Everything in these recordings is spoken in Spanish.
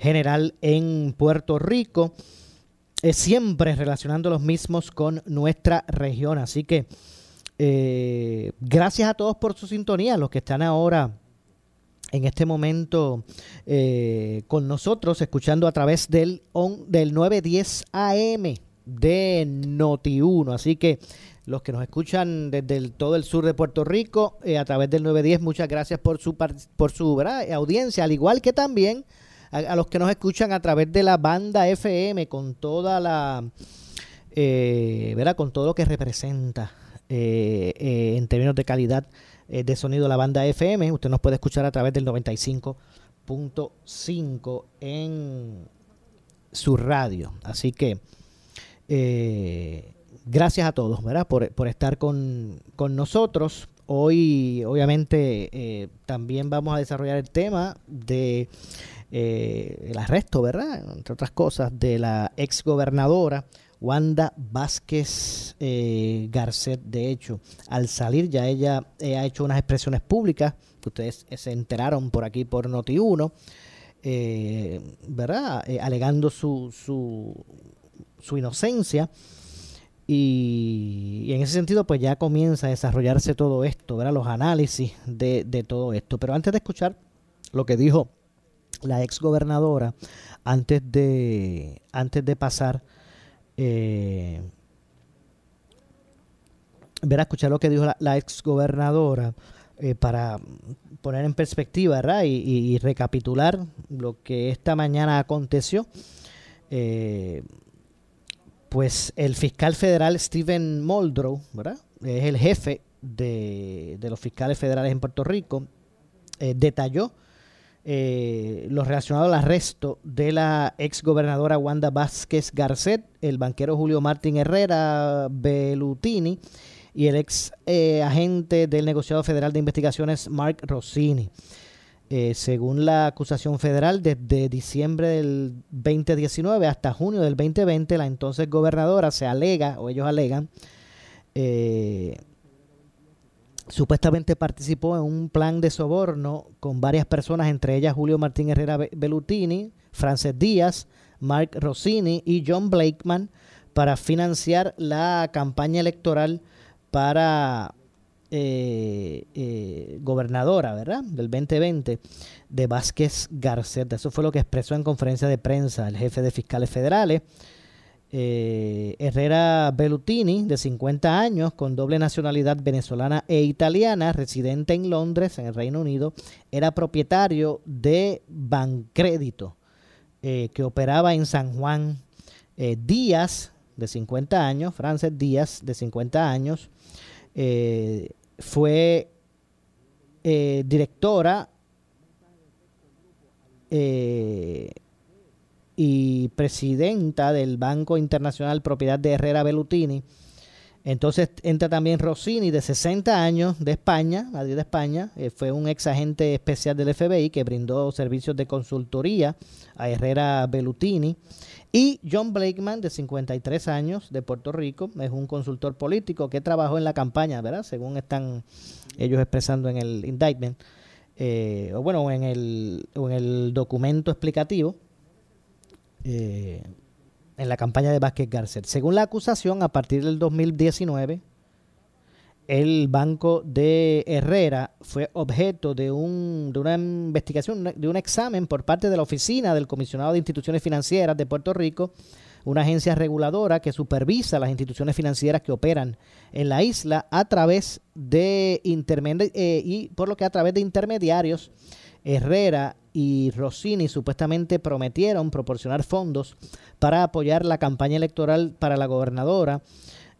general en Puerto Rico, eh, siempre relacionando los mismos con nuestra región. Así que gracias a todos por su sintonía, los que están ahora en este momento con nosotros, escuchando a través del, on, del 910 AM de Noti1. Así que los que nos escuchan desde todo el sur de Puerto Rico eh, a través del 910, muchas gracias por su, por su audiencia, al igual que también a, los que nos escuchan a través de la banda FM con toda la, eh, ¿verdad? con todo lo que representa eh, eh, en términos de calidad de sonido la banda FM. Usted nos puede escuchar a través del 95.5 en su radio. Así que eh, gracias a todos, ¿verdad? Por, estar con, nosotros. Hoy, obviamente, eh, también vamos a desarrollar el tema de eh, el arresto, ¿verdad? Entre otras cosas, de la ex gobernadora Wanda Vázquez Garcet. De hecho, al salir ya ella ha hecho unas expresiones públicas que ustedes se enteraron por aquí por Noti1, ¿verdad? alegando su, su su inocencia. Y, en ese sentido, pues ya comienza a desarrollarse todo esto, ¿verdad? los análisis de, todo esto. Pero antes de escuchar lo que dijo la ex gobernadora, antes de, antes de pasar, eh, ver a escuchar lo que dijo la, ex gobernadora, eh, para poner en perspectiva ¿verdad? Y, recapitular lo que esta mañana aconteció. Eh, pues el fiscal federal Stephen Muldrow, ¿verdad? Es el jefe de, los fiscales federales en Puerto Rico, eh, detalló eh, lo relacionado al arresto de la ex gobernadora Wanda Vázquez Garcet, el banquero Julio Martín Herrera Belutini y el ex eh, agente del negociado federal de investigaciones Mark Rossini. Eh, según la acusación federal, desde diciembre del 2019 hasta junio del 2020, la entonces gobernadora se alega, o ellos alegan, eh, supuestamente participó en un plan de soborno con varias personas, entre ellas Julio Martín Herrera Bellutini, Frances Díaz, Mark Rossini y John Blakeman, para financiar la campaña electoral para eh, eh, gobernadora, ¿verdad? Del 2020 de Vázquez Garceta. Eso fue lo que expresó en conferencia de prensa el jefe de fiscales federales. Eh, Herrera Bellutini, de 50 años, con doble nacionalidad venezolana e italiana, residente en Londres, en el Reino Unido, era propietario de Bancrédito, que operaba en San Juan. Díaz, de 50 años, Frances Díaz, de 50 años, eh, fue eh, directora eh, y presidenta del Banco Internacional Propiedad de Herrera Bellutini. Entonces entra también Rossini, de 60 años, de España, Madrid de España. Eh, fue un ex agente especial del FBI que brindó servicios de consultoría a Herrera Bellutini. Y John Blakeman, de 53 años, de Puerto Rico, es un consultor político que trabajó en la campaña, ¿verdad? Según están ellos expresando en el indictment, eh, o bueno, en el, en el documento explicativo, eh, en la campaña de Vázquez Garcet. Según la acusación, a partir del 2019, el banco de Herrera fue objeto de, un, de una investigación, de un examen por parte de la Oficina del Comisionado de Instituciones Financieras de Puerto Rico una agencia reguladora que supervisa las instituciones financieras que operan en la isla a través de eh, y por lo que a través de intermediarios Herrera y Rossini supuestamente prometieron proporcionar fondos para apoyar la campaña electoral para la gobernadora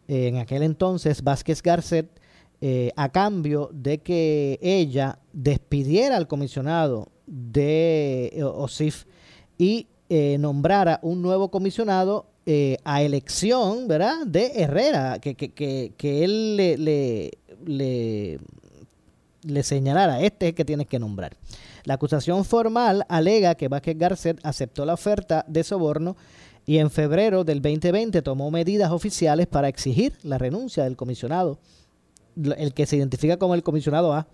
en aquel entonces Vázquez Garcet eh, a cambio de que ella despidiera al comisionado de OSIF y nombrara un nuevo comisionado eh, a elección, ¿verdad? De Herrera, que, que, que, que él le, le, le, le, señalara, este es el que tienes que nombrar. La acusación formal alega que Vázquez Garcet aceptó la oferta de soborno y en febrero del 2020 tomó medidas oficiales para exigir la renuncia del comisionado, el que se identifica como el comisionado A.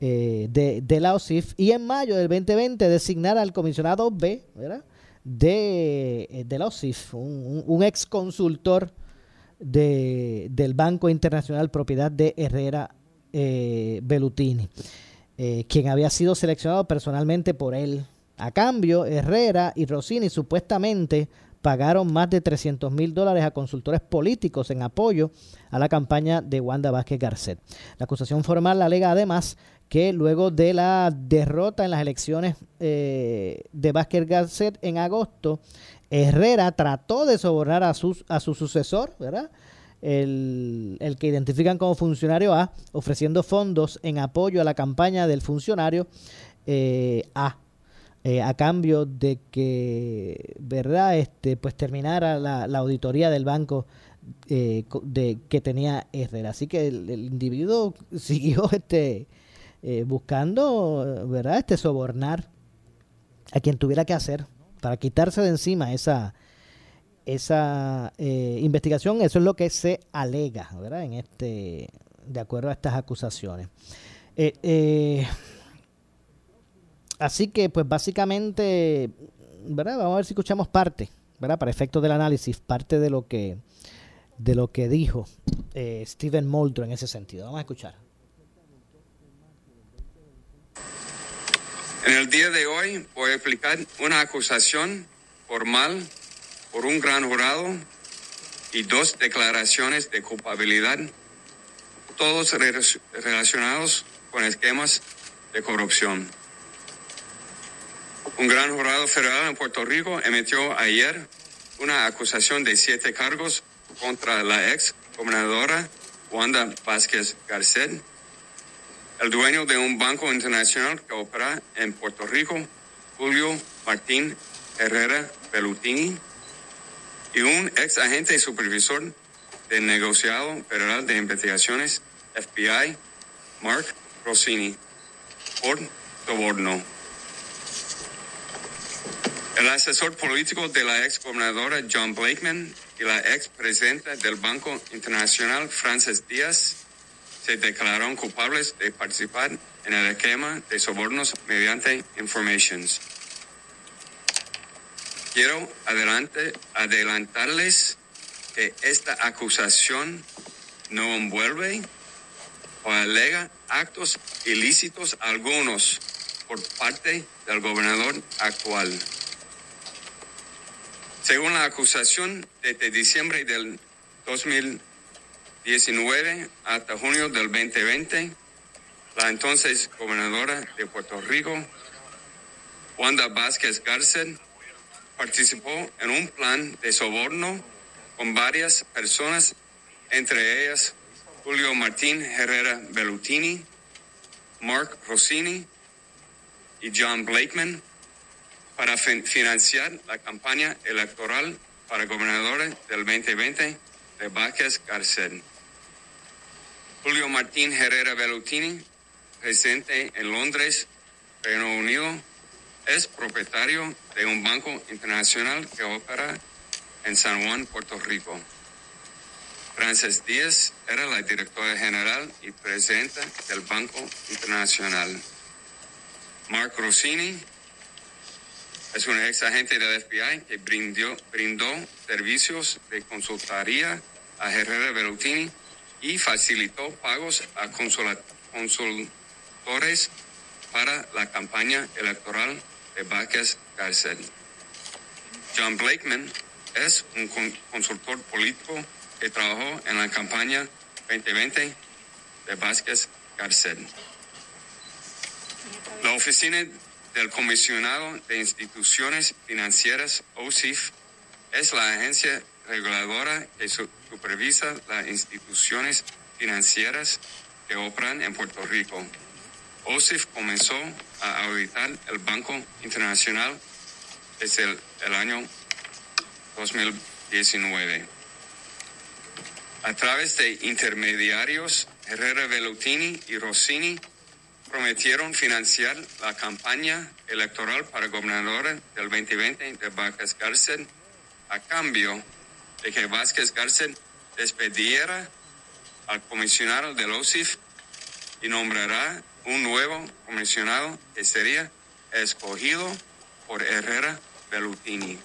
Eh, de, de la OSIF y en mayo del 2020 designar al comisionado B, de, eh, de la OSIF, un, ex consultor de, del Banco Internacional propiedad de Herrera eh, eh, quien había sido seleccionado personalmente por él. A cambio, Herrera y Rossini supuestamente pagaron más de 300 mil dólares a consultores políticos en apoyo a la campaña de Wanda Vázquez Garcet. La acusación formal alega además que luego de la derrota en las elecciones eh, de Vázquez Garcet en agosto, Herrera trató de sobornar a su, sucesor, el, que identifican como funcionario A, ofreciendo fondos en apoyo a la campaña del funcionario eh, A. Eh, a cambio de que, ¿verdad? Este, pues terminara la, la auditoría del banco eh, de, que tenía Herrera. Así que el, individuo siguió este, eh, buscando, ¿verdad? Este sobornar a quien tuviera que hacer para quitarse de encima esa, esa investigación. Eso es lo que se alega, ¿verdad? En este, de acuerdo a estas acusaciones. Así que, pues básicamente, ¿verdad? Vamos a ver si escuchamos parte, ¿verdad? Para efectos del análisis, parte de lo que, de lo que dijo eh, Steven Moldro en ese sentido. Vamos a escuchar. En el día de hoy voy a explicar una acusación formal por un gran jurado y dos declaraciones de culpabilidad, todos relacionados con esquemas de corrupción. Un gran jurado federal en Puerto Rico emitió ayer una acusación de siete cargos contra la ex gobernadora Wanda Vázquez Garcet, el dueño de un banco internacional que opera en Puerto Rico, Julio Martín Herrera Pelutini, y un ex agente y supervisor del negociado federal de investigaciones FBI, Mark Rossini, por soborno. El asesor político de la ex gobernadora John Blakeman y la ex presidenta del Banco Internacional Frances Díaz se declararon culpables de participar en el esquema de sobornos mediante informations. Quiero adelante, adelantarles que esta acusación no envuelve o alega actos ilícitos algunos por parte del gobernador actual. Según la acusación, desde diciembre del 2019 hasta junio del 2020, la entonces gobernadora de Puerto Rico, Wanda Vázquez Garcet, participó en un plan de soborno con varias personas, entre ellas Julio Martín Herrera Bellutini, Mark Rossini y John Blakeman, para financiar la campaña electoral para gobernadores del 2020 de Vázquez Garcet. Julio Martín Herrera Bellutini, residente en Londres, Reino Unido, es propietario de un banco internacional que opera en San Juan, Puerto Rico. Frances Díaz era la directora general y presidenta del Banco Internacional. Mark Rossini es un ex agente del FBI que brindó, brindó servicios de consultoría a Herrera Bellutini y facilitó pagos a consultores para la campaña electoral de Vázquez Garcet. John Blakeman es un consultor político que trabajó en la campaña 2020 de Vázquez Garcet. La oficina del Comisionado de Instituciones Financieras, OSIF, es la agencia reguladora que supervisa las instituciones financieras que operan en Puerto Rico. OSIF comenzó a auditar el Banco Internacional desde el, año 2019. A través de intermediarios, Herrera Velutini y Rossini prometieron financiar la campaña electoral para gobernador del 2020 de Vázquez Garcet a cambio de que Vázquez Garcet despediera al comisionado del OSIF y nombrará un nuevo comisionado que sería escogido por Herrera Bellutini.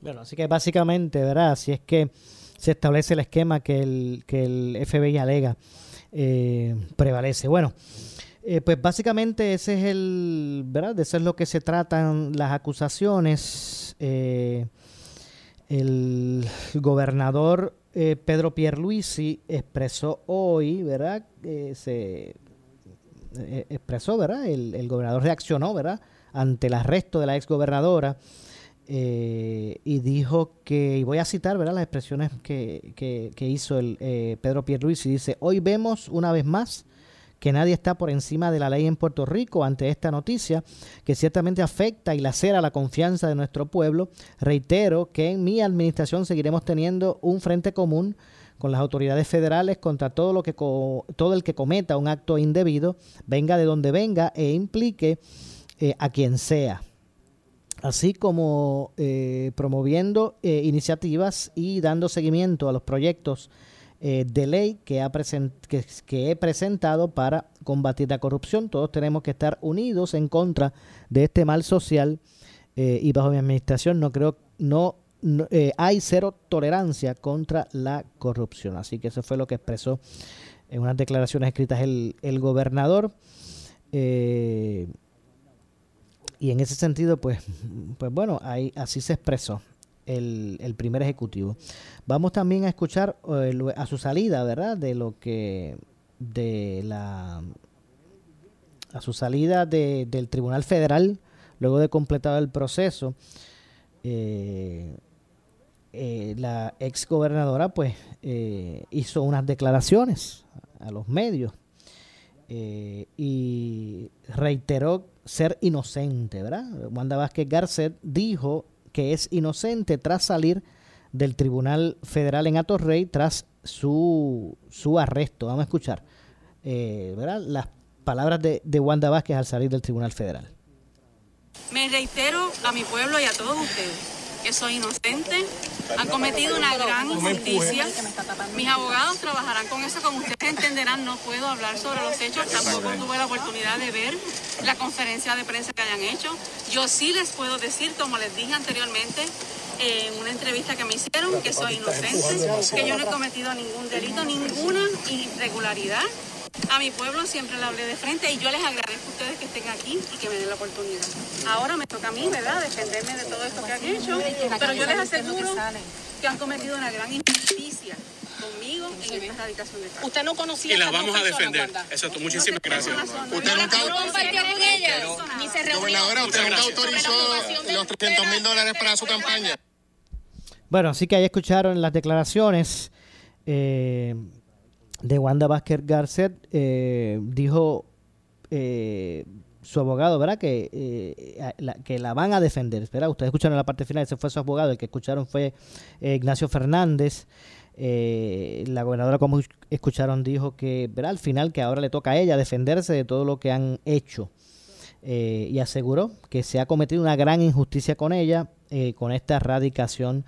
Bueno, así que básicamente, ¿verdad? Si es que se establece el esquema que el, que el FBI alega eh, prevalece. Bueno, eh, pues básicamente ese es el, ¿verdad? De eso es lo que se tratan las acusaciones. Eh, el gobernador eh, Pedro Pierluisi expresó hoy, ¿verdad? se eh, expresó, ¿verdad? El, gobernador reaccionó, ¿verdad? Ante el arresto de la exgobernadora eh, y dijo que, y voy a citar, ¿verdad? Las expresiones que, que, hizo el eh, Pedro Pierluisi, dice, hoy vemos una vez más que nadie está por encima de la ley en Puerto Rico ante esta noticia que ciertamente afecta y lacera la confianza de nuestro pueblo. Reitero que en mi administración seguiremos teniendo un frente común con las autoridades federales contra todo lo que todo el que cometa un acto indebido, venga de donde venga e implique eh, a quien sea así como eh, promoviendo eh, iniciativas y dando seguimiento a los proyectos de ley que, ha que, que, he presentado para combatir la corrupción. Todos tenemos que estar unidos en contra de este mal social y bajo mi administración no creo, no eh, hay cero tolerancia contra la corrupción. Así que eso fue lo que expresó en unas declaraciones escritas el, gobernador. Eh, y en ese sentido, pues, pues bueno, ahí, así se expresó el, primer ejecutivo. Vamos también a escuchar eh, a su salida, ¿verdad? De lo que, de la, a su salida de, del Tribunal Federal, luego de completado el proceso. Eh, eh, la ex gobernadora pues eh, hizo unas declaraciones a los medios y reiteró ser inocente, ¿verdad? Wanda Vázquez Garcet dijo que es inocente tras salir del Tribunal Federal en Atorrey tras su, su arresto. Vamos a escuchar, ¿verdad? Las palabras de, de Wanda Vázquez al salir del Tribunal Federal. Me reitero a mi pueblo y a todos ustedes que soy inocente, han cometido una gran injusticia. Mis abogados trabajarán con eso, como ustedes entenderán, no puedo hablar sobre los hechos, tampoco tuve la oportunidad de ver la conferencia de prensa que hayan hecho. Yo sí les puedo decir, como les dije anteriormente, en una entrevista que me hicieron, que soy inocente, que yo no he cometido ningún delito, ninguna irregularidad a mi pueblo siempre le hablé de frente y yo les agradezco a ustedes que estén aquí y que me den la oportunidad. Ahora me toca a mí, ¿verdad?, defenderme de todo esto que han hecho, pero yo les aseguro que han cometido una gran injusticia conmigo en esta erradicación de casos. Usted no conocía y la vamos a defender. Eso, muchísimas gracias. Usted nunca compartió con ella, ni se reunió. Gobernadora, usted nunca autorizó los 300 mil dólares para su campaña. Bueno, así que ahí escucharon las declaraciones. Eh, de Wanda Vázquez Garcet, eh, dijo eh, su abogado, ¿verdad? Que, eh, la, que la van a defender, ¿verdad? Ustedes escucharon la parte final, ese fue su abogado, el que escucharon fue Ignacio Fernández. la gobernadora, como escucharon, dijo que, ¿verdad? Al final que ahora le toca a ella defenderse de todo lo que han hecho. y aseguró que se ha cometido una gran injusticia con ella, con esta erradicación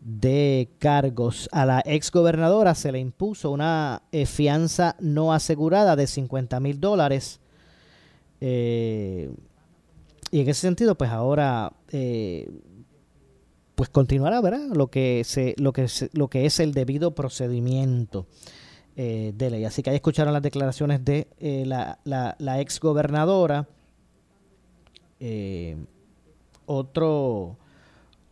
de cargos. A la ex gobernadora se le impuso una eh, fianza no asegurada de 50 mil dólares. Eh, y en ese sentido, pues ahora, eh, pues continuará, ¿verdad? Lo que, se, lo, que lo que es el debido procedimiento de ley. Así que ahí escucharon las declaraciones de la, la, la, ex gobernadora. otro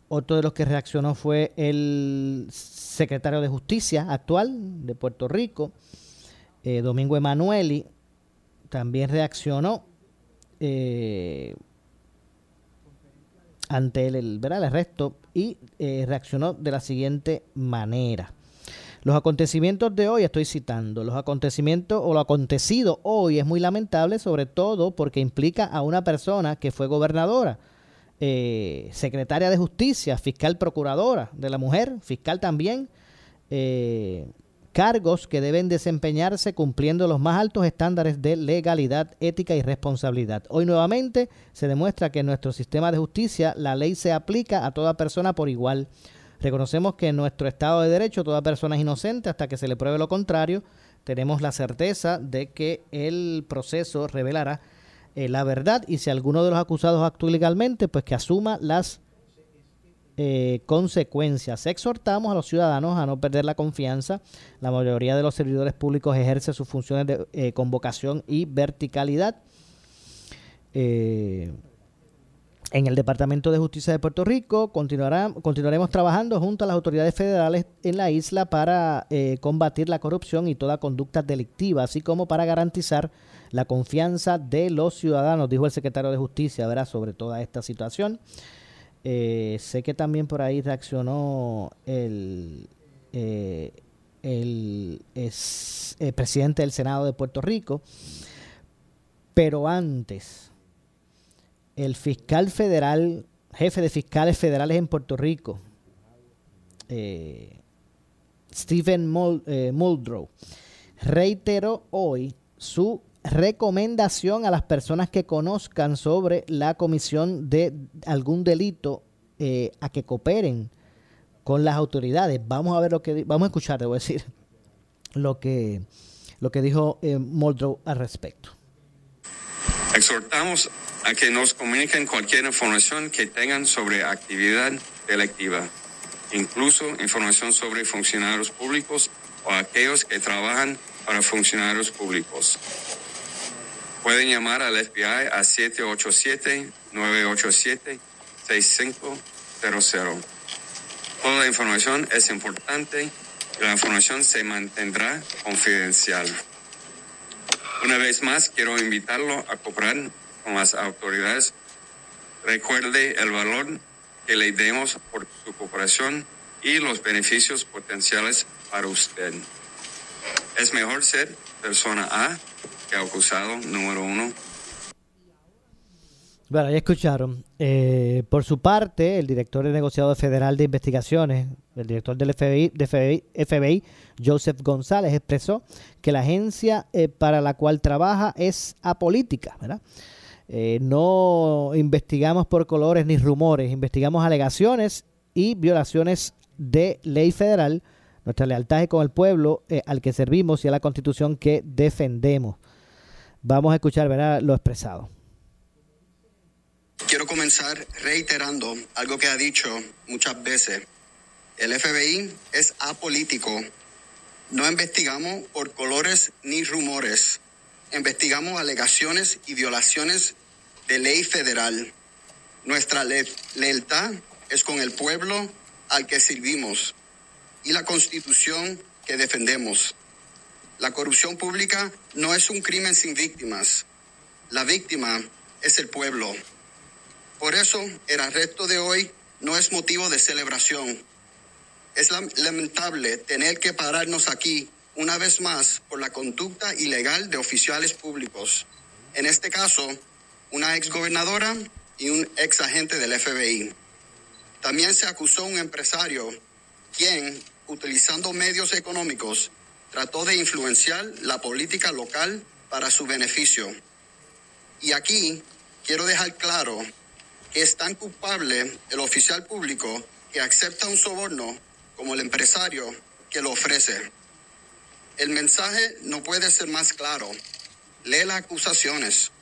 otro de los que reaccionó fue el secretario de Justicia actual de Puerto Rico, eh, Domingo Emanueli, también reaccionó eh, ante el, el, el arresto y eh, reaccionó de la siguiente manera. Los acontecimientos de hoy, estoy citando, los acontecimientos o lo acontecido hoy es muy lamentable, sobre todo porque implica a una persona que fue gobernadora, eh, secretaria de justicia, fiscal procuradora de la mujer, fiscal también, eh, cargos que deben desempeñarse cumpliendo los más altos estándares de legalidad, ética y responsabilidad. Hoy nuevamente se demuestra que en nuestro sistema de justicia la ley se aplica a toda persona por igual. Reconocemos que en nuestro Estado de Derecho toda persona es inocente hasta que se le pruebe lo contrario. Tenemos la certeza de que el proceso revelará eh, la verdad y si alguno de los acusados actúa ilegalmente, pues que asuma las eh, consecuencias. Exhortamos a los ciudadanos a no perder la confianza. La mayoría de los servidores públicos ejerce sus funciones de eh, convocación y verticalidad. En el Departamento de Justicia de Puerto Rico continuará, continuaremos trabajando junto a las autoridades federales en la isla para combatir la corrupción y toda conducta delictiva, así como para garantizar la confianza de los ciudadanos, dijo el secretario de Justicia, ¿verdad? sobre toda esta situación. Eh, sé que también por ahí reaccionó el, eh, el, el presidente del Senado de Puerto Rico, pero antes, el fiscal federal, jefe de fiscales federales en Puerto Rico, eh, Stephen eh, Muldrow, reiteró hoy su recomendación a las personas que conozcan sobre la comisión de algún delito eh, a que cooperen con las autoridades. Vamos a ver lo que vamos a escuchar, debo decir, lo que lo que dijo eh, al respecto. Exhortamos a que nos comuniquen cualquier información que tengan sobre actividad delictiva, incluso información sobre funcionarios públicos o aquellos que trabajan para funcionarios públicos. Pueden llamar al FBI a 787-987-6500. Toda la información es importante y la información se mantendrá confidencial. Una vez más, quiero invitarlo a cooperar con las autoridades. Recuerde el valor que le demos por su cooperación y los beneficios potenciales para usted. Es mejor ser persona A acusado número uno. Bueno, ya escucharon. Eh, por su parte, el director del negociado federal de investigaciones, el director del FBI, de FBI, FBI Joseph González, expresó que la agencia eh, para la cual trabaja es apolítica, ¿verdad? Eh, no investigamos por colores ni rumores, investigamos alegaciones y violaciones de ley federal. Nuestra lealtad es con el pueblo eh, al que servimos y a la constitución que defendemos. Vamos a escuchar ¿verdad? lo expresado. Quiero comenzar reiterando algo que ha dicho muchas veces. El FBI es apolítico. No investigamos por colores ni rumores. Investigamos alegaciones y violaciones de ley federal. Nuestra le lealtad es con el pueblo al que servimos y la constitución que defendemos. La corrupción pública no es un crimen sin víctimas. La víctima es el pueblo. Por eso el arresto de hoy no es motivo de celebración. Es lamentable tener que pararnos aquí una vez más por la conducta ilegal de oficiales públicos. En este caso, una exgobernadora y un ex agente del FBI. También se acusó a un empresario quien, utilizando medios económicos, trató de influenciar la política local para su beneficio. Y aquí quiero dejar claro que es tan culpable el oficial público que acepta un soborno como el empresario que lo ofrece. El mensaje no puede ser más claro. Lee las acusaciones.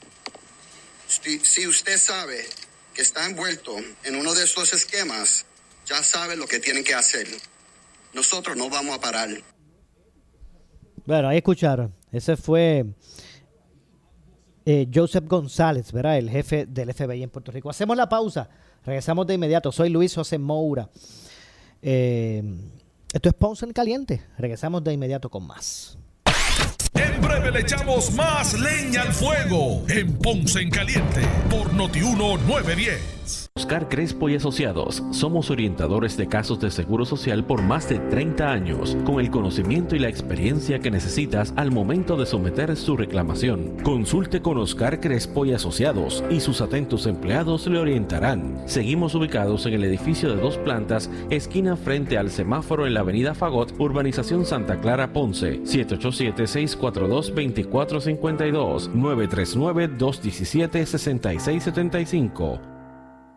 Si, usted sabe que está envuelto en uno de estos esquemas, ya sabe lo que tiene que hacer. Nosotros no vamos a parar. Bueno, ahí escucharon. Ese fue eh, Joseph González, ¿verdad? El jefe del FBI en Puerto Rico. Hacemos la pausa. Regresamos de inmediato. Soy Luis José Moura. Eh, esto es Ponce en Caliente. Regresamos de inmediato con más. En breve le echamos más leña al fuego en Ponce en Caliente por Notiuno 910. Oscar Crespo y Asociados. Somos orientadores de casos de seguro social por más de 30 años, con el conocimiento y la experiencia que necesitas al momento de someter su reclamación. Consulte con Oscar Crespo y Asociados y sus atentos empleados le orientarán. Seguimos ubicados en el edificio de dos plantas, esquina frente al semáforo en la avenida Fagot, urbanización Santa Clara Ponce, 787-642-2452, 939-217-6675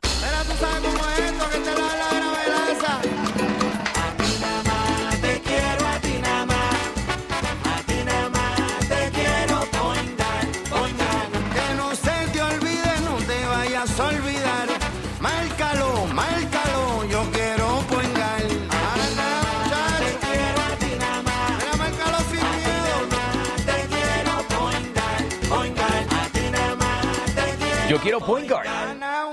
Pero tú sabes cómo es esto, que te la A ti nada más te quiero, a ti nada más. A ti nada más te quiero poingar, poingar. Que no se te olvide, no te vayas a olvidar. Márcalo, márcalo, yo quiero poingar. Te quiero a ti nada más. Mira, márcalo sin miedo. Te quiero poingar, poingar. A ti nada más te quiero. Yo quiero point guard.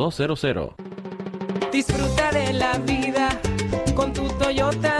259-8200. Disfruta de la vida con tu Toyota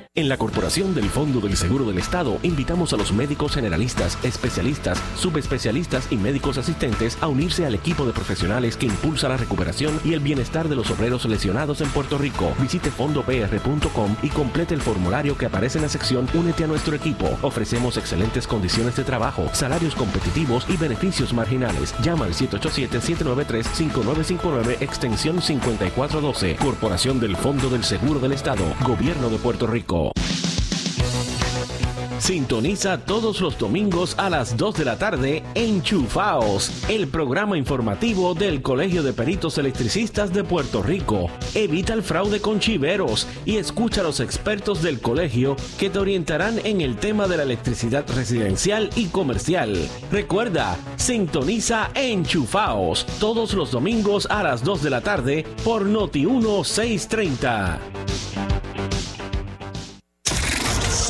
En la Corporación del Fondo del Seguro del Estado invitamos a los médicos generalistas, especialistas, subespecialistas y médicos asistentes a unirse al equipo de profesionales que impulsa la recuperación y el bienestar de los obreros lesionados en Puerto Rico. Visite fondopr.com y complete el formulario que aparece en la sección Únete a nuestro equipo. Ofrecemos excelentes condiciones de trabajo, salarios competitivos y beneficios marginales. Llama al 787-793-5959 extensión 5412. Corporación del Fondo del Seguro del Estado, Gobierno de Puerto Rico. Sintoniza todos los domingos a las 2 de la tarde Enchufaos, el programa informativo del Colegio de Peritos Electricistas de Puerto Rico. Evita el fraude con chiveros y escucha a los expertos del colegio que te orientarán en el tema de la electricidad residencial y comercial. Recuerda, sintoniza Enchufaos todos los domingos a las 2 de la tarde por Noti 1630.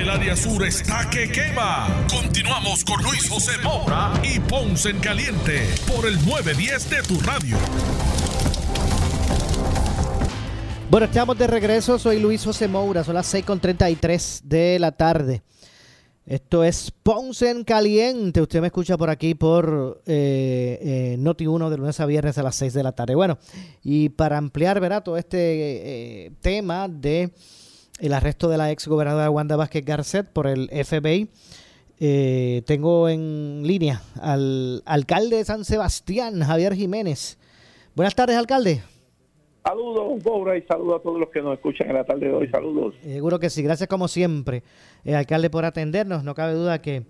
El área sur está que quema. Continuamos con Luis José Moura y Ponce en Caliente por el 910 de tu radio. Bueno, estamos de regreso. Soy Luis José Moura. Son las 6.33 de la tarde. Esto es Ponce en Caliente. Usted me escucha por aquí por eh, eh, Noti1 de lunes a viernes a las 6 de la tarde. Bueno, y para ampliar, ¿verdad? Todo este eh, tema de el arresto de la ex gobernadora Wanda Vázquez Garcet por el FBI, eh, tengo en línea al alcalde de San Sebastián, Javier Jiménez. Buenas tardes, alcalde. Saludos, Bobra, y saludos a todos los que nos escuchan en la tarde de hoy. Saludos. Seguro que sí, gracias como siempre, eh, alcalde, por atendernos. No cabe duda que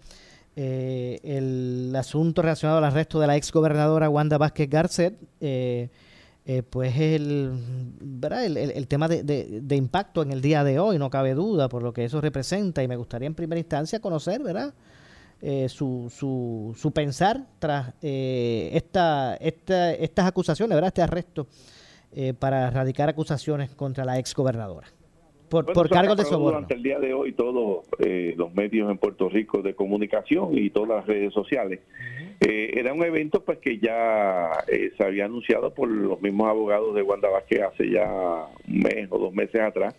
eh, el asunto relacionado al arresto de la ex gobernadora Wanda Vázquez Garcet, eh, eh, pues el, ¿verdad? el, el- tema de, de- impacto en el día de hoy, no cabe duda, por lo que eso representa. Y me gustaría en primera instancia conocer, ¿verdad? Eh, su, su, su pensar tras eh, esta, esta, estas acusaciones, ¿verdad? Este arresto eh, para erradicar acusaciones contra la ex gobernadora por, Bueno, por cargos de soborno. Durante el día de hoy, todos eh, los medios en Puerto Rico de comunicación y todas las redes sociales. Eh, era un evento pues que ya eh, se había anunciado por los mismos abogados de Wanda Vázquez hace ya un mes o dos meses atrás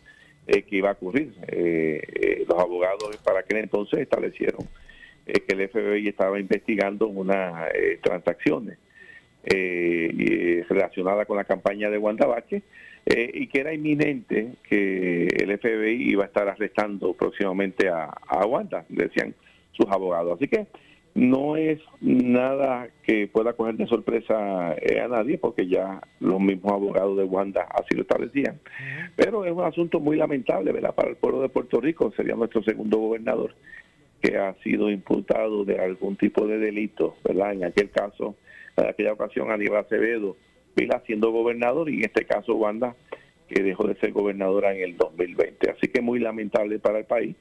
eh, que iba a ocurrir. Eh, eh, los abogados para aquel entonces establecieron que el FBI estaba investigando unas transacciones relacionadas con la campaña de Wanda Vázquez eh, y que era inminente que el FBI iba a estar arrestando próximamente a, a Wanda, decían sus abogados. Así que no es nada que pueda coger de sorpresa eh, a nadie, porque ya los mismos abogados de Wanda así lo establecían. Pero es un asunto muy lamentable, ¿verdad? Para el pueblo de Puerto Rico, sería nuestro segundo gobernador que ha sido imputado de algún tipo de delito, ¿verdad? En aquel caso, en aquella ocasión Aníbal Acevedo, Vila siendo gobernador y en este caso Wanda, que dejó de ser gobernadora en el 2020. Así que muy lamentable para el país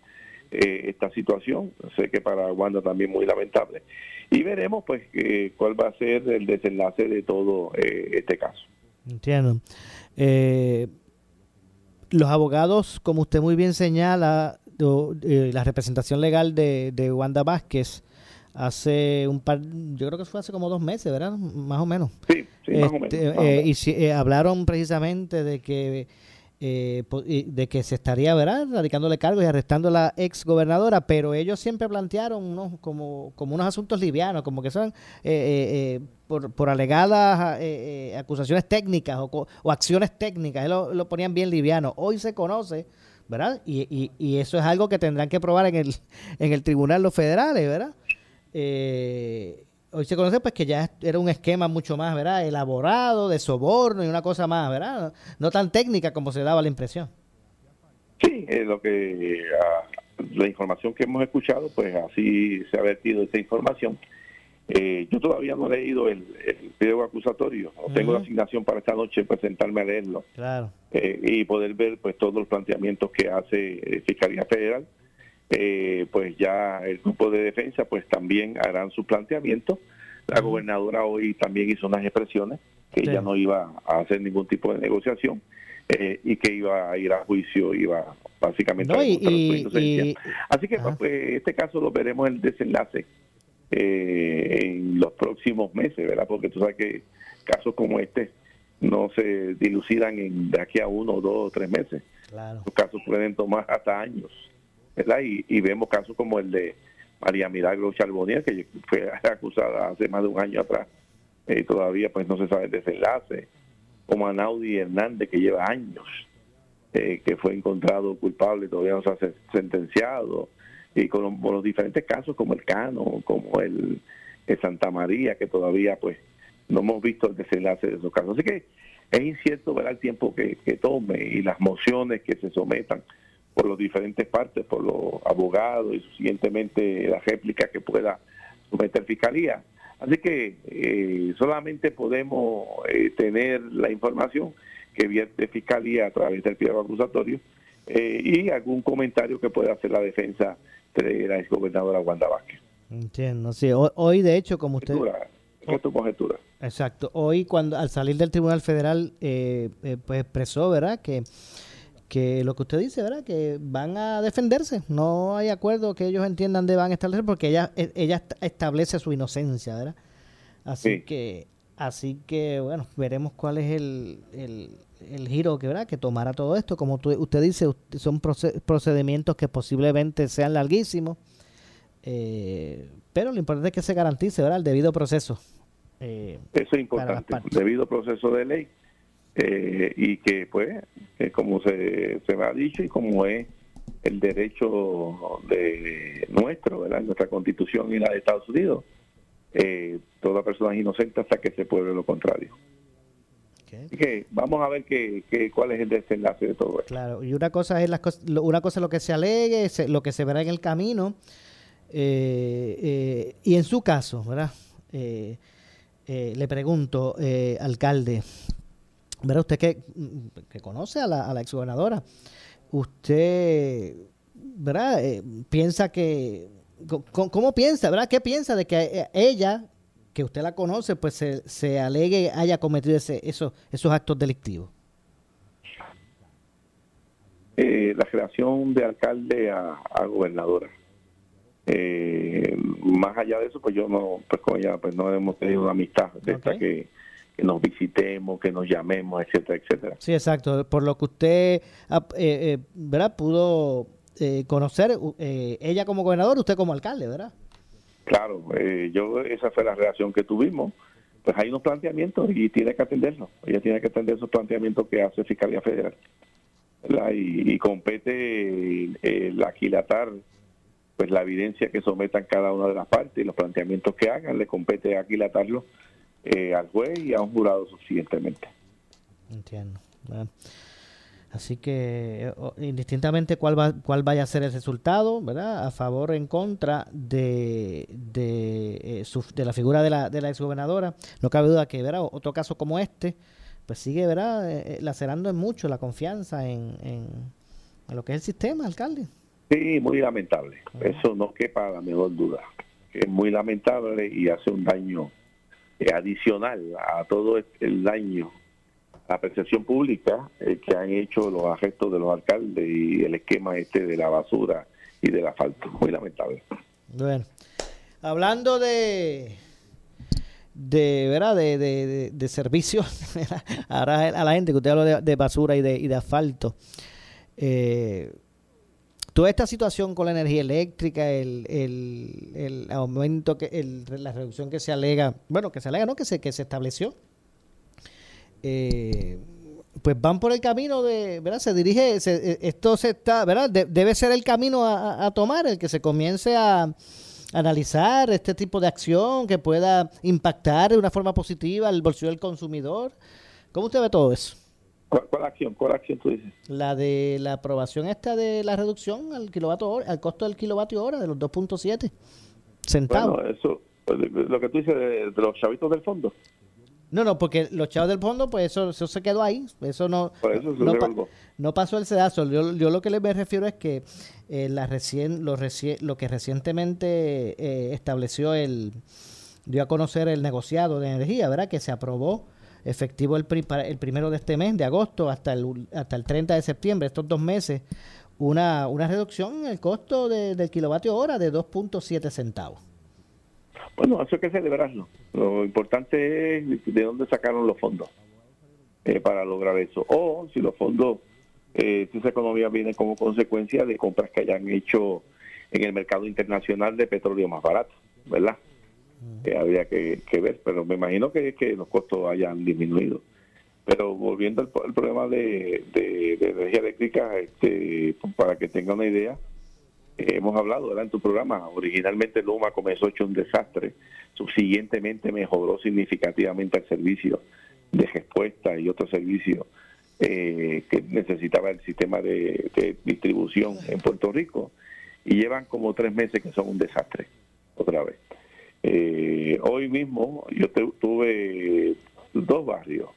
eh, esta situación, sé que para Wanda también muy lamentable. Y veremos pues eh, cuál va a ser el desenlace de todo eh, este caso. Entiendo. Eh, los abogados, como usted muy bien señala, la representación legal de Wanda Vázquez hace un par, yo creo que fue hace como dos meses, ¿verdad? Más o menos. Sí, sí, más o menos, Este, o eh, menos. y si- eh, hablaron precisamente de que eh, de que se estaría, ¿verdad? Radicándole cargos y arrestando a la ex gobernadora, pero ellos siempre plantearon ¿no? como, como unos asuntos livianos, como que son eh, eh, por, por alegadas acusaciones técnicas o, o acciones técnicas, ellos lo, lo ponían bien liviano. Hoy se conoce, ¿verdad? Y, y, y eso es algo que tendrán que probar en el, en el tribunal los federales, ¿verdad? Eh, hoy se conoce pues que ya era un esquema mucho más, ¿verdad? Elaborado, de soborno y una cosa más, ¿verdad? No tan técnica como se daba la impresión. Sí, eh, lo que ah, la información que hemos escuchado, pues así se ha vertido esa información. Eh, yo todavía no he leído el, el pliego acusatorio, no tengo la asignación para esta noche presentarme a leerlo Claro. eh, y poder ver pues todos los planteamientos que hace eh, Fiscalía Federal. Eh, pues ya el grupo de defensa pues también harán su planteamiento. La gobernadora hoy también hizo unas expresiones que Sí. ella no iba a hacer ningún tipo de negociación eh, y que iba a ir a juicio, iba básicamente No, a y- demostrar su y- inocencia. y- Así que pues, este caso lo veremos en el desenlace eh, en los próximos meses, ¿verdad? Porque tú sabes que casos como este no se dilucidan en de aquí a uno, dos o tres meses. Claro. Los casos pueden tomar hasta años, Y, vemos casos como el de María Milagro Charbonnier, que fue acusada hace más de un año atrás, y todavía pues no se sabe el desenlace, como Anaudi Hernández, que lleva años, eh, que fue encontrado culpable, todavía no se ha se- sentenciado, y con, los- diferentes casos como el Cano, como el, Santa María, que todavía pues no hemos visto el desenlace de esos casos. Así que es incierto ver el tiempo que tome y las mociones que se sometan por las diferentes partes, por los abogados y siguientemente la réplica que pueda someter Fiscalía. Así que eh, solamente podemos eh, tener la información que vierte Fiscalía a través del pliego acusatorio eh, y algún comentario que pueda hacer la defensa de la exgobernadora Wanda Vázquez. Entiendo, sí. Hoy, de hecho, como usted... Conjetura, es tu conjetura. Exacto. Hoy, cuando al salir del Tribunal Federal, eh, eh, pues expresó, ¿verdad? Que, que lo que usted dice, ¿verdad? Que van a defenderse. No hay acuerdo que ellos entiendan de van a establecer porque ella, e- ella est- establece su inocencia, ¿verdad? Así Sí. que, así que, bueno, veremos cuál es el, el, el giro que, ¿verdad? que tomará todo esto. Como tú- usted dice, son proce- procedimientos que posiblemente sean larguísimos. eh, pero lo importante es que se garantice, ¿verdad? El debido proceso. eh, Eso es importante, debido proceso de ley eh, y que pues, que como se, se me ha dicho y como es el derecho de nuestro, ¿verdad? nuestra constitución y la de Estados Unidos, eh, toda persona es inocente hasta que se pruebe lo contrario. Así que vamos a ver qué, qué, cuál es el desenlace de todo esto. Claro, y una cosa es las una cosa es lo que se alegue, se- lo que se verá en el camino, eh, eh, y en su caso, ¿verdad? Eh, eh, le pregunto, eh, alcalde, ¿verdad? Usted que, que conoce a la, a la exgobernadora, usted, ¿verdad? Eh, piensa que, co- ¿cómo piensa, verdad? ¿Qué piensa de que eh, ella, que usted la conoce, pues se, se alegue, haya cometido ese, esos, esos actos delictivos? Eh, la relación de alcalde a, a gobernadora. Eh, más allá de eso, pues yo no, pues con ella pues no hemos tenido una amistad de esta que, que nos visitemos, que nos llamemos, etcétera, etcétera. Sí, exacto. Por lo que usted, ah, eh, eh, ¿verdad? Pudo eh, conocer eh, ella como gobernador, usted como alcalde, ¿verdad? Claro, eh, yo esa fue la relación que tuvimos. Pues hay unos planteamientos y tiene que atenderlos. Ella tiene que atender esos planteamientos que hace Fiscalía Federal. Y, y compete el aquilatar pues la evidencia que sometan cada una de las partes y los planteamientos que hagan, le compete aquilatarlo eh, al juez y a un jurado suficientemente. Entiendo. Bueno. Así que, eh, indistintamente cuál, va, cuál vaya a ser el resultado, ¿verdad? A favor o en contra de, de, eh, su- de la figura de la, de la exgobernadora, no cabe duda que, ¿verdad? Otro caso como este, pues sigue, ¿verdad? Eh, eh, lacerando en mucho la confianza en, en, en lo que es el sistema, alcalde. Sí, muy lamentable. Eso no quepa la menor duda. Es muy lamentable y hace un daño eh, adicional a todo el daño, la percepción pública eh, que han hecho los arrestos de los alcaldes y el esquema este de la basura y del asfalto. Muy lamentable. Bueno, hablando de de verdad de, de, de- servicios ahora a la gente que usted habló de, de basura y de, y de asfalto eh, toda esta situación con la energía eléctrica el, el, aumento que el, la reducción que se alega bueno que se alega no que se que se estableció eh, pues van por el camino de, ¿verdad? Se dirige, se- eh, esto se está, ¿verdad? De- debe ser el camino a- a tomar, el que se comience a analizar este tipo de acción que pueda impactar de una forma positiva el bolsillo del consumidor. ¿Cómo usted ve todo eso? ¿Cuál, cuál acción? ¿Cuál acción tú dices? La de la aprobación esta de la reducción al kilovatio hora, al costo del kilovatio hora de los 2.7 centavos. Bueno, eso, lo que tú dices de, de los chavitos del fondo. No, no, porque los chavos del fondo, pues eso, eso se quedó ahí. Eso no, Por eso se no, pa- no pasó el sedazo. Yo, yo lo que les me refiero es que eh, la recién, lo, reci- lo que recientemente eh, estableció el, dio a conocer el negociado de energía, ¿verdad? Que se aprobó efectivo el, pri- el primero de este mes, de agosto, hasta el, hasta el 30 de septiembre, estos dos meses, una, una reducción en el costo de- del kilovatio hora de 2.7 centavos. Bueno, eso hay que celebrarlo. Lo importante es de dónde sacaron los fondos eh, para lograr eso. O si los fondos, eh, si esa economía viene como consecuencia de compras que hayan hecho en el mercado internacional de petróleo más barato, ¿verdad? Habría que, ver, pero me imagino que, que los costos hayan disminuido. Pero volviendo al, problema de, de- energía eléctrica, este, para que tenga una idea, eh, hemos hablado ¿verdad? en tu programa. Originalmente Luma comenzó hecho un desastre, subsiguientemente mejoró significativamente el servicio de respuesta y otros servicios eh, que necesitaba el sistema de distribución en Puerto Rico y llevan como tres meses que son un desastre otra vez. Eh, hoy mismo yo tuve dos barrios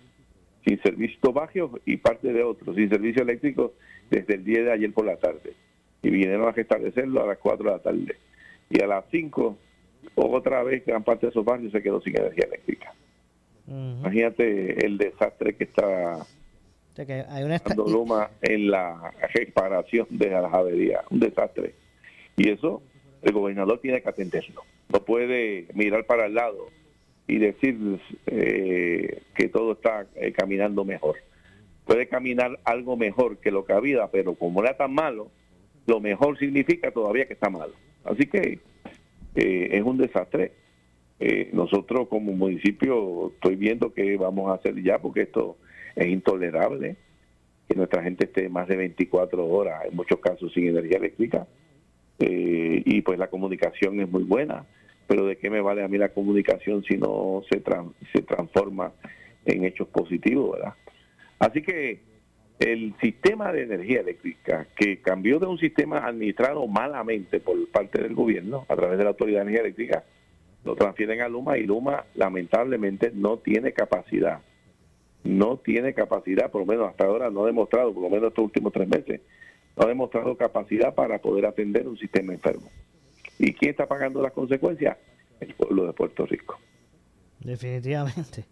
sin servicio, dos barrios y parte de otros sin servicio eléctrico desde el día de ayer por la tarde y vinieron a restablecerlo a las 4 de la tarde. Y a las 5, otra vez, gran parte de esos barrios se quedó sin energía eléctrica. Imagínate el desastre que está O sea que hay una esta- Fernando Luma en la reparación de las averías, un desastre. Y eso el gobernador tiene que atenderlo. No puede mirar para el lado y decir eh, que todo está eh, caminando mejor. Puede caminar algo mejor que lo que había, pero como era tan malo, lo mejor significa todavía que está malo. Así que eh, es un desastre. Eh, nosotros como municipio estoy viendo que vamos a hacer ya porque esto es intolerable que nuestra gente esté más de 24 horas en muchos casos sin energía eléctrica Eh, y pues la comunicación es muy buena pero de qué me vale a mí la comunicación si no se tran- se transforma en hechos positivos verdad así que el sistema de energía eléctrica que cambió de un sistema administrado malamente por parte del gobierno a través de la autoridad de energía eléctrica lo transfieren a Luma y Luma lamentablemente no tiene capacidad no tiene capacidad, por lo menos hasta ahora no ha demostrado, por lo menos estos últimos tres meses, no ha demostrado capacidad para poder atender un sistema enfermo. ¿Y quién está pagando las consecuencias? El pueblo de Puerto Rico. Definitivamente.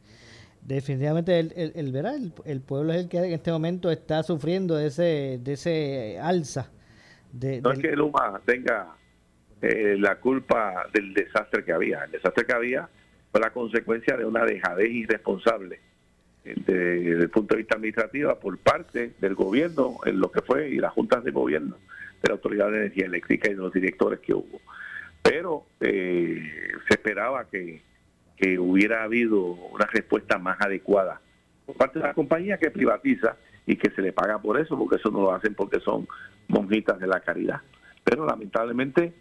Definitivamente el, el, el, ¿verdad? el, el pueblo es el que en este momento está sufriendo de ese, de ese alza. De, No del- es que Luma tenga eh, la culpa del desastre que había. El desastre que había fue la consecuencia de una dejadez irresponsable desde el punto de vista administrativo por parte del gobierno en lo que fue y las juntas de gobierno de la Autoridad de Energía Eléctrica y de los directores que hubo. Pero eh, se esperaba que, que hubiera habido una respuesta más adecuada por parte de la compañía que privatiza y que se le paga por eso, porque eso no lo hacen porque son monjitas de la caridad. Pero lamentablemente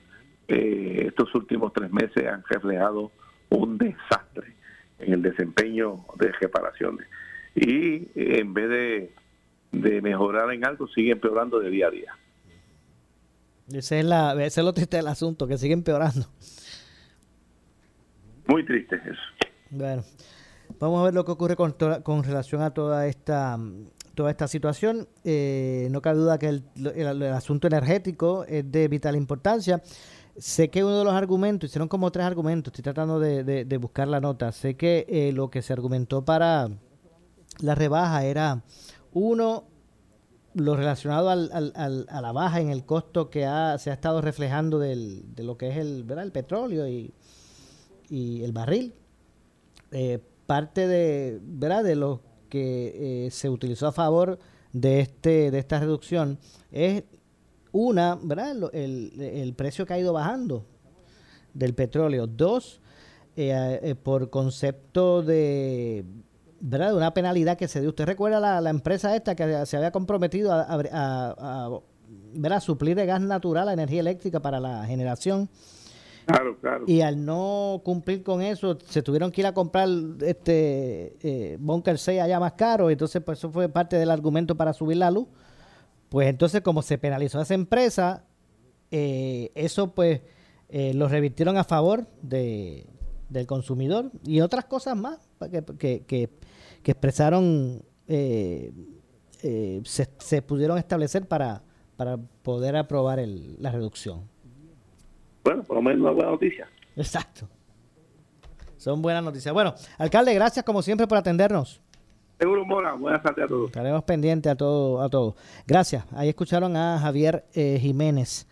eh, estos últimos tres meses han reflejado un desastre en el desempeño de reparaciones. Y eh, en vez de, de mejorar en algo, sigue empeorando de día a día. ese, es la, ese es lo triste del asunto, que sigue empeorando. Muy triste eso. Bueno, vamos a ver lo que ocurre con, toda- con relación a toda esta toda esta situación. Eh, no cabe duda que el, el- el asunto energético es de vital importancia. Sé que uno de los argumentos, hicieron como tres argumentos, estoy tratando de, de- buscar la nota. Sé que eh, lo que se argumentó para la rebaja era, uno, lo relacionado al, al- al- a la baja en el costo que ha, se ha estado reflejando del, de lo que es el, ¿verdad? el petróleo y, y el barril. Eh, parte de, ¿verdad? de lo que eh, se utilizó a favor de este de esta reducción es una, ¿verdad? El, el precio que ha ido bajando del petróleo. Dos, eh, eh, por concepto de, ¿verdad? de una penalidad que se dio. ¿Usted recuerda la, la empresa esta que se había comprometido a, a, a- a, ¿verdad? suplir de gas natural a energía eléctrica para la generación? Claro, claro. Y al no cumplir con eso, se tuvieron que ir a comprar este eh, Bunker 6 allá más caro. Entonces, pues eso fue parte del argumento para subir la luz. Pues entonces, como se penalizó a esa empresa, eh, eso pues eh, lo revirtieron a favor de, del consumidor y otras cosas más que, que, que, que expresaron, eh, eh, se, se pudieron establecer para, para poder aprobar el- la reducción. Bueno, por lo menos una buena noticia. Exacto. Son buenas noticias. Bueno, alcalde, gracias como siempre por atendernos. Seguro Mora, buenas tardes a todos. Estaremos pendientes a todo, a todo. Gracias. Ahí escucharon a Javier eh, Jiménez,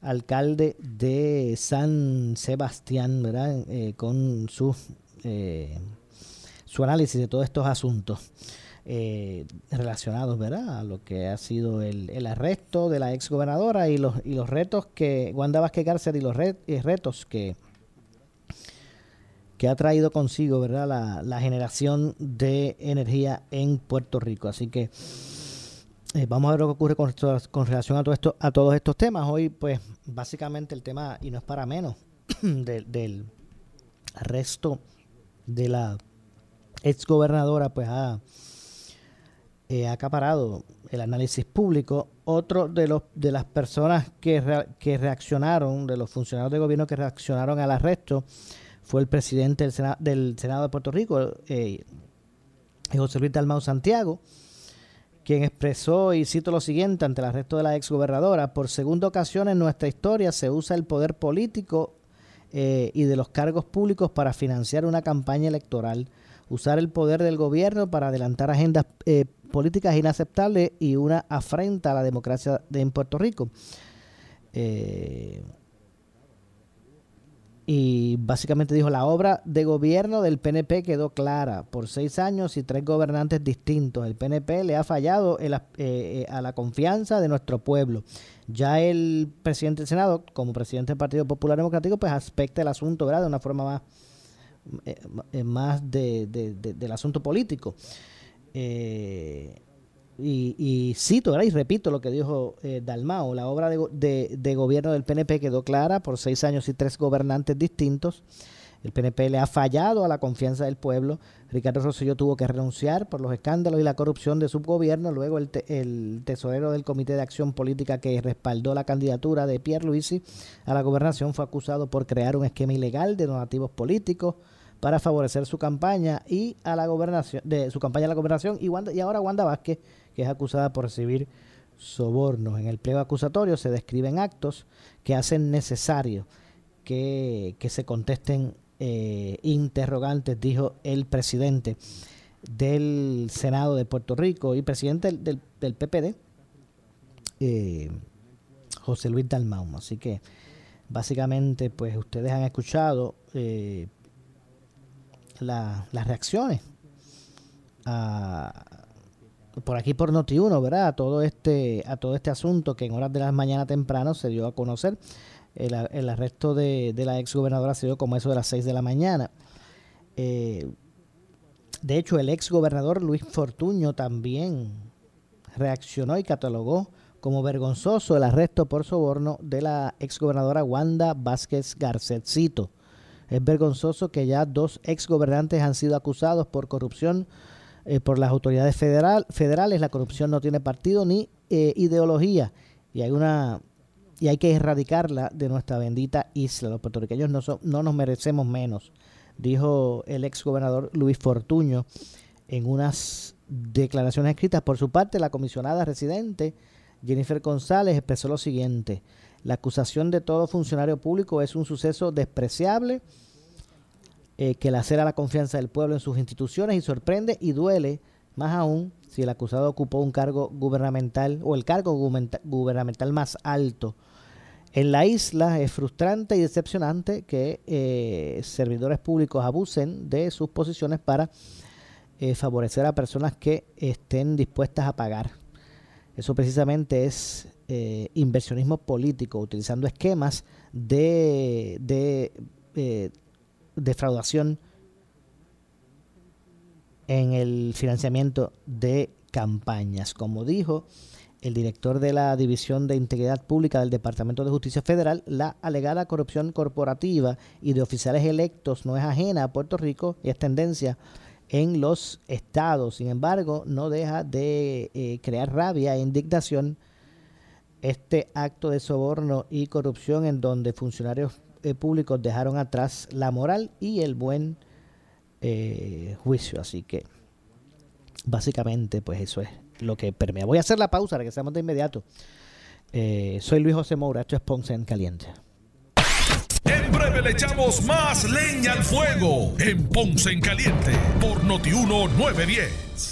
alcalde de San Sebastián, ¿verdad? Eh, con su, eh, su análisis de todos estos asuntos eh, relacionados, ¿verdad? A lo que ha sido el, el arresto de la ex gobernadora y los, y los retos que, Wanda Vázquez Cárcel y los re- y retos que que ha traído consigo verdad la, generación de energía en Puerto Rico. Así que eh, vamos a ver lo que ocurre con, relación a todo esto a todos estos temas. Hoy pues básicamente el tema y no es para menos del- arresto de la ex gobernadora pues ha eh, acaparado el análisis público. Otro de los de las personas que reaccionaron, de los funcionarios de gobierno que reaccionaron al arresto, fue el presidente del Senado, de Puerto Rico, eh, José Luis Dalmau Santiago, quien expresó, y cito lo siguiente, ante el arresto de la exgobernadora, por segunda ocasión en nuestra historia se usa el poder político eh, y de los cargos públicos para financiar una campaña electoral, usar el poder del gobierno para adelantar agendas eh, política es inaceptable y una afrenta a la democracia de en Puerto Rico. Eh, y básicamente dijo, la obra de gobierno del PNP quedó clara por seis años y tres gobernantes distintos. El PNP le ha fallado el- eh, a la confianza de nuestro pueblo. Ya el presidente del Senado, como presidente del Partido Popular Democrático, pues aspecta el asunto ¿verdad? de una forma más, eh, eh, más de- de- de- del asunto político. Eh, y, y cito ¿verdad? y repito lo que dijo eh, Dalmao, la obra de, go- de- de gobierno del PNP quedó clara por seis años y tres gobernantes distintos. El PNP le ha fallado a la confianza del pueblo. Ricardo Rosselló tuvo que renunciar por los escándalos y la corrupción de su gobierno. Luego el, el tesorero del Comité de Acción Política que respaldó la candidatura de Pierre Luisi a la gobernación fue acusado por crear un esquema ilegal de donativos políticos para favorecer su campaña y a la gobernación de su campaña a la gobernación y, y ahora Wanda Vázquez que es acusada por recibir sobornos. En el pliego acusatorio se describen actos que hacen necesario que, que se contesten eh, interrogantes, dijo el presidente del Senado de Puerto Rico y presidente del, del, PPD, eh, José Luis Dalmau. Así que básicamente, pues ustedes han escuchado eh, la- las reacciones a, por aquí por Noti1, ¿verdad? A todo este a todo este asunto que en horas de la mañana temprano se dio a conocer. El, arresto de, de la ex gobernadora se dio como eso de las 6 de la mañana. Eh, de hecho, el ex gobernador Luis Fortuño también reaccionó y catalogó como vergonzoso el arresto por soborno de la ex gobernadora Wanda Vázquez Garcetcito. Es vergonzoso que ya dos ex gobernantes han sido acusados por corrupción eh, por las autoridades federal, federales. La corrupción no tiene partido ni eh, ideología y hay una y hay que erradicarla de nuestra bendita isla. Los puertorriqueños no, son- no nos merecemos menos, dijo el ex gobernador Luis Fortuño en unas declaraciones escritas. Por su parte, la comisionada residente Jennifer González expresó lo siguiente. La acusación de todo funcionario público es un suceso despreciable eh, que lacera la confianza del pueblo en sus instituciones y sorprende y duele más aún si el acusado ocupó un cargo gubernamental o el cargo gubernamental- más alto. En la isla es frustrante y decepcionante que eh, servidores públicos abusen de sus posiciones para eh, favorecer a personas que estén dispuestas a pagar. Eso precisamente es eh, inversionismo político, utilizando esquemas de, defraudación en el financiamiento de campañas. Como dijo el director de la División de Integridad Pública del Departamento de Justicia Federal, la alegada corrupción corporativa y de oficiales electos no es ajena a Puerto Rico y es tendencia en los estados. Sin embargo, no deja de eh, crear rabia e indignación este acto de soborno y corrupción en donde funcionarios eh, públicos dejaron atrás la moral y el buen eh, juicio. Así que básicamente pues eso es lo que permea. Voy a hacer la pausa, regresamos de inmediato. Eh, soy Luis José Moura, esto es Ponce en Caliente. En breve le echamos más leña al fuego en Ponce en Caliente por Notiuno 910.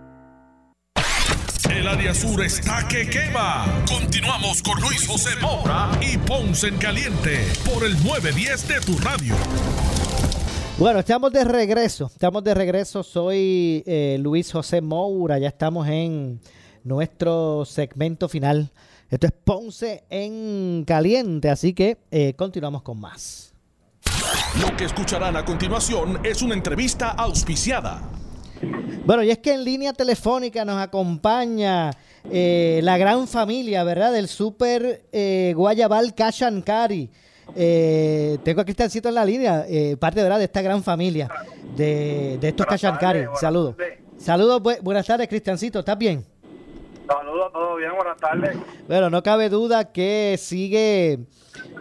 El área sur está que quema. Continuamos con Luis José Moura y Ponce en Caliente por el 910 de tu radio. Bueno, estamos de regreso. Estamos de regreso. Soy eh, Luis José Moura. Ya estamos en nuestro segmento final. Esto es Ponce en Caliente, así que eh, continuamos con más. Lo que escucharán a continuación es una entrevista auspiciada. Bueno, y es que en línea telefónica nos acompaña eh, la gran familia, ¿verdad? Del Super eh, Guayabal Carry. Eh, tengo a Cristiancito en la línea, eh, parte ¿verdad? de esta gran familia de, de estos Carry. Saludos. Saludos, bu- buenas tardes, Cristiancito, ¿estás bien? Saludos, todo bien, buenas tardes. Bueno, no cabe duda que sigue,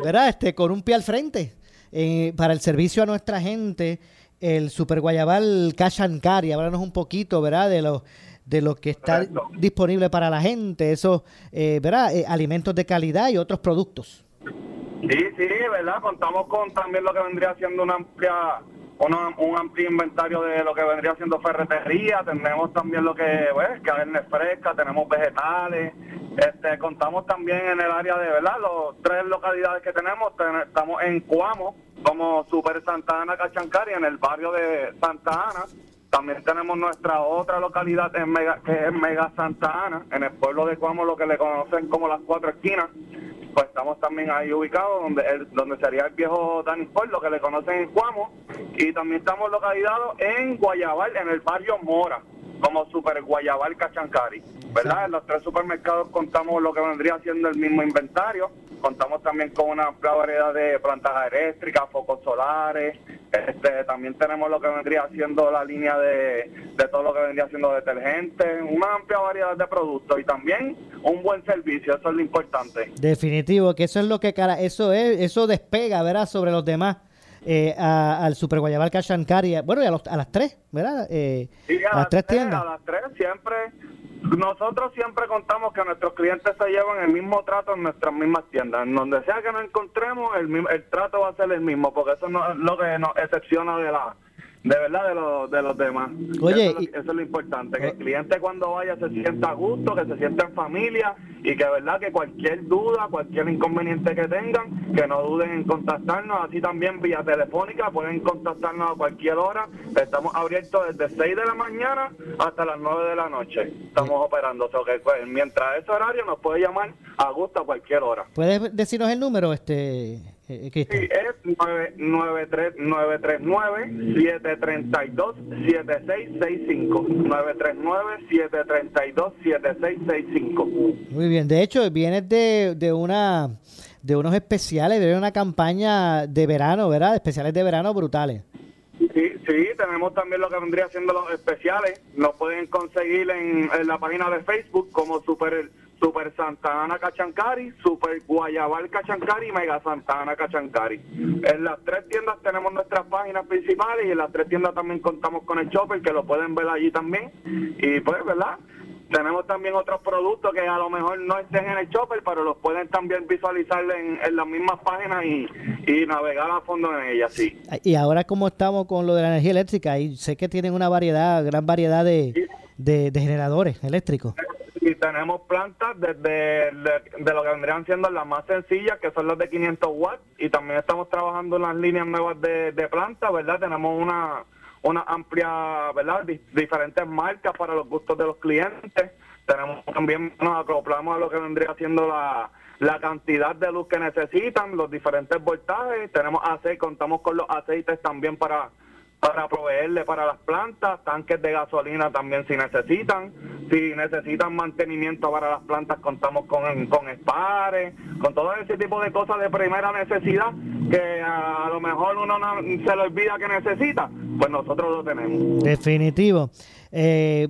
¿verdad? Este, con un pie al frente para el servicio a nuestra gente, el Super Guayabal Cash and Carry. Háblanos un poquito, ¿verdad? De lo, de lo que está disponible para la gente, esos, eh, ¿verdad? Eh, alimentos de calidad y otros productos. Sí, sí, ¿verdad? Contamos con también lo que vendría siendo una amplia, una- un amplio inventario de lo que vendría siendo ferretería. Tenemos también lo que, pues, carne fresca, tenemos vegetales. Este, contamos también en el área de, ¿verdad? Los tres localidades que tenemos. ten- estamos en Cuamo, como Super Santa Ana Cachancari, en el barrio de Santa Ana. También tenemos nuestra otra localidad en Mega, que es Mega Santa Ana, en el pueblo de Cuamo, lo que le conocen como las cuatro esquinas. Pues estamos también ahí ubicados, donde el- donde sería el viejo Dani Sport, lo que le conocen en Cuamo. Y también estamos localizados en Guayabal, en el barrio Mora, como Super Guayabal Cachancari. ¿Verdad? En los tres supermercados contamos lo que vendría siendo el mismo inventario. Contamos también con una amplia variedad de plantas eléctricas, focos solares. Este, también tenemos lo que vendría siendo la línea de, de todo lo que vendría siendo detergente, una amplia variedad de productos y también un buen servicio, eso es lo importante. Definitivo, que eso es lo que cara, eso es, eso despega, ¿verdad? Sobre los demás. Eh, a- al Super Guayabal Cash and Carry, bueno, y a, los- a las tres, ¿verdad? Eh, Sí, a las tres tiendas. A las tres siempre, nosotros siempre contamos que nuestros clientes se llevan el mismo trato en nuestras mismas tiendas. En donde sea que nos encontremos, el, el trato va a ser el mismo, porque eso no es lo que nos excepciona de la de verdad de los, de los demás. Oye, eso, es lo, eso es lo importante, que el cliente cuando vaya se sienta a gusto, que se sienta en familia y que verdad que cualquier duda, cualquier inconveniente que tengan, que no duden en contactarnos, así también vía telefónica, pueden contactarnos a cualquier hora, estamos abiertos desde 6 de la mañana hasta las 9 de la noche, estamos operando, o sea que pues, mientras ese horario nos puede llamar a gusto a cualquier hora. ¿Puedes decirnos el número, este, eh, Cristian? Sí, es 939-732-7665. 939-732-7665. Muy bien, de hecho, vienes de, de una de unos especiales, de una campaña de verano, ¿verdad? Especiales de verano brutales. Sí, sí, tenemos también lo que vendría siendo los especiales. Nos pueden conseguir en, en la página de Facebook como Super Super Santa Ana Cachancari, Super Guayabal Cachancari y Mega Santa Ana Cachancari. En las tres tiendas tenemos nuestras páginas principales y en las tres tiendas también contamos con el shopper que lo pueden ver allí también. Y pues, ¿verdad? Tenemos también otros productos que a lo mejor no estén en el shopper, pero los pueden también visualizar en, en las mismas páginas y, y navegar a fondo en ellas, sí. Y ahora como estamos con lo de la energía eléctrica, y sé que tienen una variedad, gran variedad de, de, de generadores eléctricos. Y tenemos plantas desde de, lo que vendrían siendo las más sencillas, que son las de 500 watts, y también estamos trabajando en las líneas nuevas de, de plantas, ¿verdad? Tenemos una, una amplia, ¿verdad? Di- diferentes marcas para los gustos de los clientes. Tenemos también, nos acoplamos a lo que vendría siendo la, la cantidad de luz que necesitan, los diferentes voltajes. Tenemos aceite, contamos con los aceites también para para proveerle para las plantas, tanques de gasolina también si necesitan, si necesitan mantenimiento para las plantas contamos con, con espares, con todo ese tipo de cosas de primera necesidad que a, lo mejor uno no, se le olvida que necesita, pues nosotros lo tenemos. Definitivo. Eh,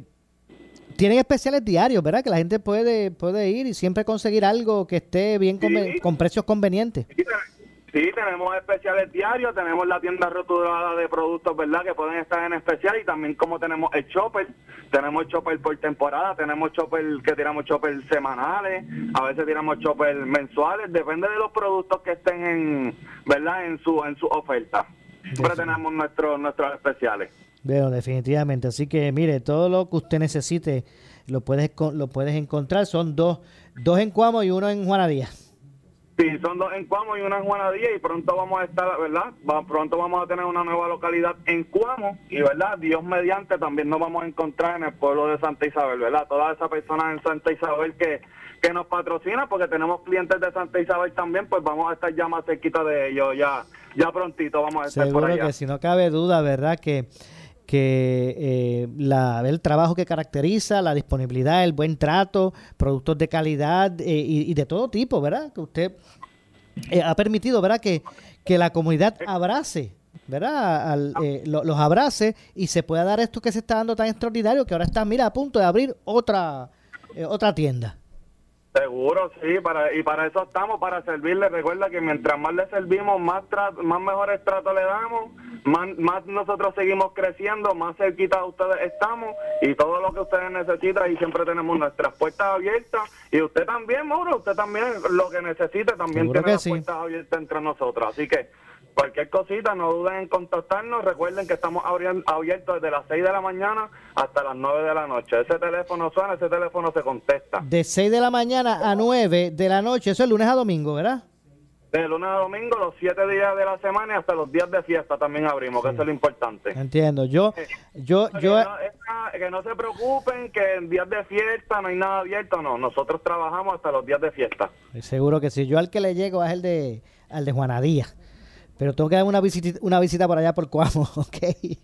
tienen especiales diarios, ¿verdad? Que la gente puede, puede ir y siempre conseguir algo que esté bien conven- con precios convenientes. Sí, tenemos especiales diarios, tenemos la tienda rotulada de productos, ¿verdad? Que pueden estar en especial y también como tenemos el chopper, tenemos chopper por temporada, tenemos chopper que tiramos chopper semanales, a veces tiramos chopper mensuales, depende de los productos que estén en, ¿verdad? En su en su oferta. Siempre tenemos nuestros nuestros especiales. Veo, definitivamente. Así que mire, todo lo que usted necesite lo puedes, con- lo puedes encontrar. Son dos, dos en Cuamo y uno en Juana Díaz. Sí, son dos en Cuamo y una en Juanadía y pronto vamos a estar, ¿verdad? Va- pronto vamos a tener una nueva localidad en Cuamo y, ¿verdad? Dios mediante también nos vamos a encontrar en el pueblo de Santa Isabel, ¿verdad? Todas esas personas en Santa Isabel que, que nos patrocinan porque tenemos clientes de Santa Isabel también, pues vamos a estar ya más cerquita de ellos, ya, ya prontito vamos a estar por Seguro allá. que si no cabe duda, ¿verdad? Que, que eh, la, el trabajo que caracteriza, la disponibilidad, el buen trato, productos de calidad eh, y, de todo tipo, ¿verdad? Que usted eh, ha permitido, ¿verdad? Que, que la comunidad abrace, ¿verdad? Al, eh, lo- los abrace y se pueda dar esto que se está dando tan extraordinario que ahora está, mira, a punto de abrir otra, otra tienda. Seguro, sí, para, y para eso estamos, para servirle. Recuerda que mientras más le servimos, más, tra- más mejores tratos le damos, más, más nosotros seguimos creciendo, más cerquita de ustedes estamos y todo lo que ustedes necesitan y siempre tenemos nuestras puertas abiertas. Y usted también, Mauro, usted también lo que necesite también Seguro tiene las sí. puertas abiertas entre nosotros. Así que cualquier cosita, no duden en contactarnos. Recuerden que estamos abiertos desde las 6 de la mañana hasta las 9 de la noche. Ese teléfono suena, ese teléfono se contesta. De 6 de la mañana a 9 de la noche, eso es lunes a domingo, ¿verdad? De lunes a domingo, los siete días de la semana y hasta los días de fiesta también abrimos, que eso es lo importante. Entiendo. Yo, yo, Que yo, no, que no se preocupen que en días de fiesta no hay nada abierto, no. Nosotros trabajamos hasta los días de fiesta. seguro que sí. Yo al que le llego es el de, al de Juanadía. Pero tengo que dar una visita, una visita por allá por Cuamo, ¿ok? Sí,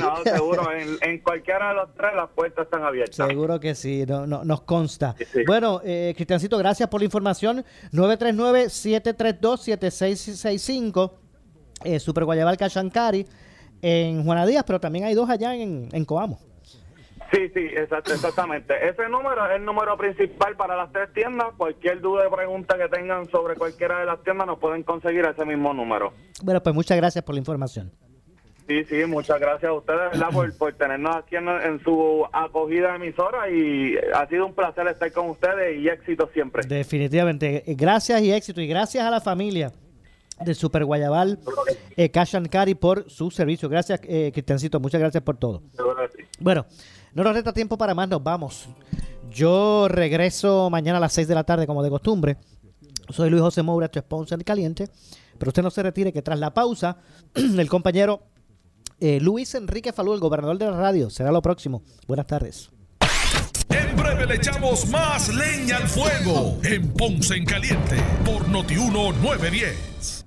no, seguro. En, en cualquiera de los tres las puertas están abiertas. Seguro que sí, no, no- nos consta. Bueno, eh, Cristiancito, gracias por la información. 939-732-7665, eh, Super Guayabal Cachancari en Juanadías, pero también hay dos allá en, en Coamo. Sí, sí, exacto, exactamente. Ese número es el número principal para las tres tiendas. Cualquier duda o pregunta que tengan sobre cualquiera de las tiendas nos pueden conseguir ese mismo número. Bueno, pues muchas gracias por la información. Sí, sí, muchas gracias a ustedes ¿verdad? por, por tenernos aquí en, en su acogida emisora y ha sido un placer estar con ustedes y éxito siempre. Definitivamente. Gracias y éxito. Y gracias a la familia de Super Guayabal eh, Cash and Carry por su servicio. Gracias, eh, Cristiancito. Muchas gracias por todo. Bueno, no nos resta tiempo para más, nos vamos. Yo regreso mañana a las 6 de la tarde, como de costumbre. Soy Luis José Moura, tu sponsor caliente. Pero usted no se retire, que tras la pausa, el compañero eh, Luis Enrique Falú, el gobernador de la radio, será lo próximo. Buenas tardes. En breve le echamos más leña al fuego en Ponce en Caliente por Notiuno 910.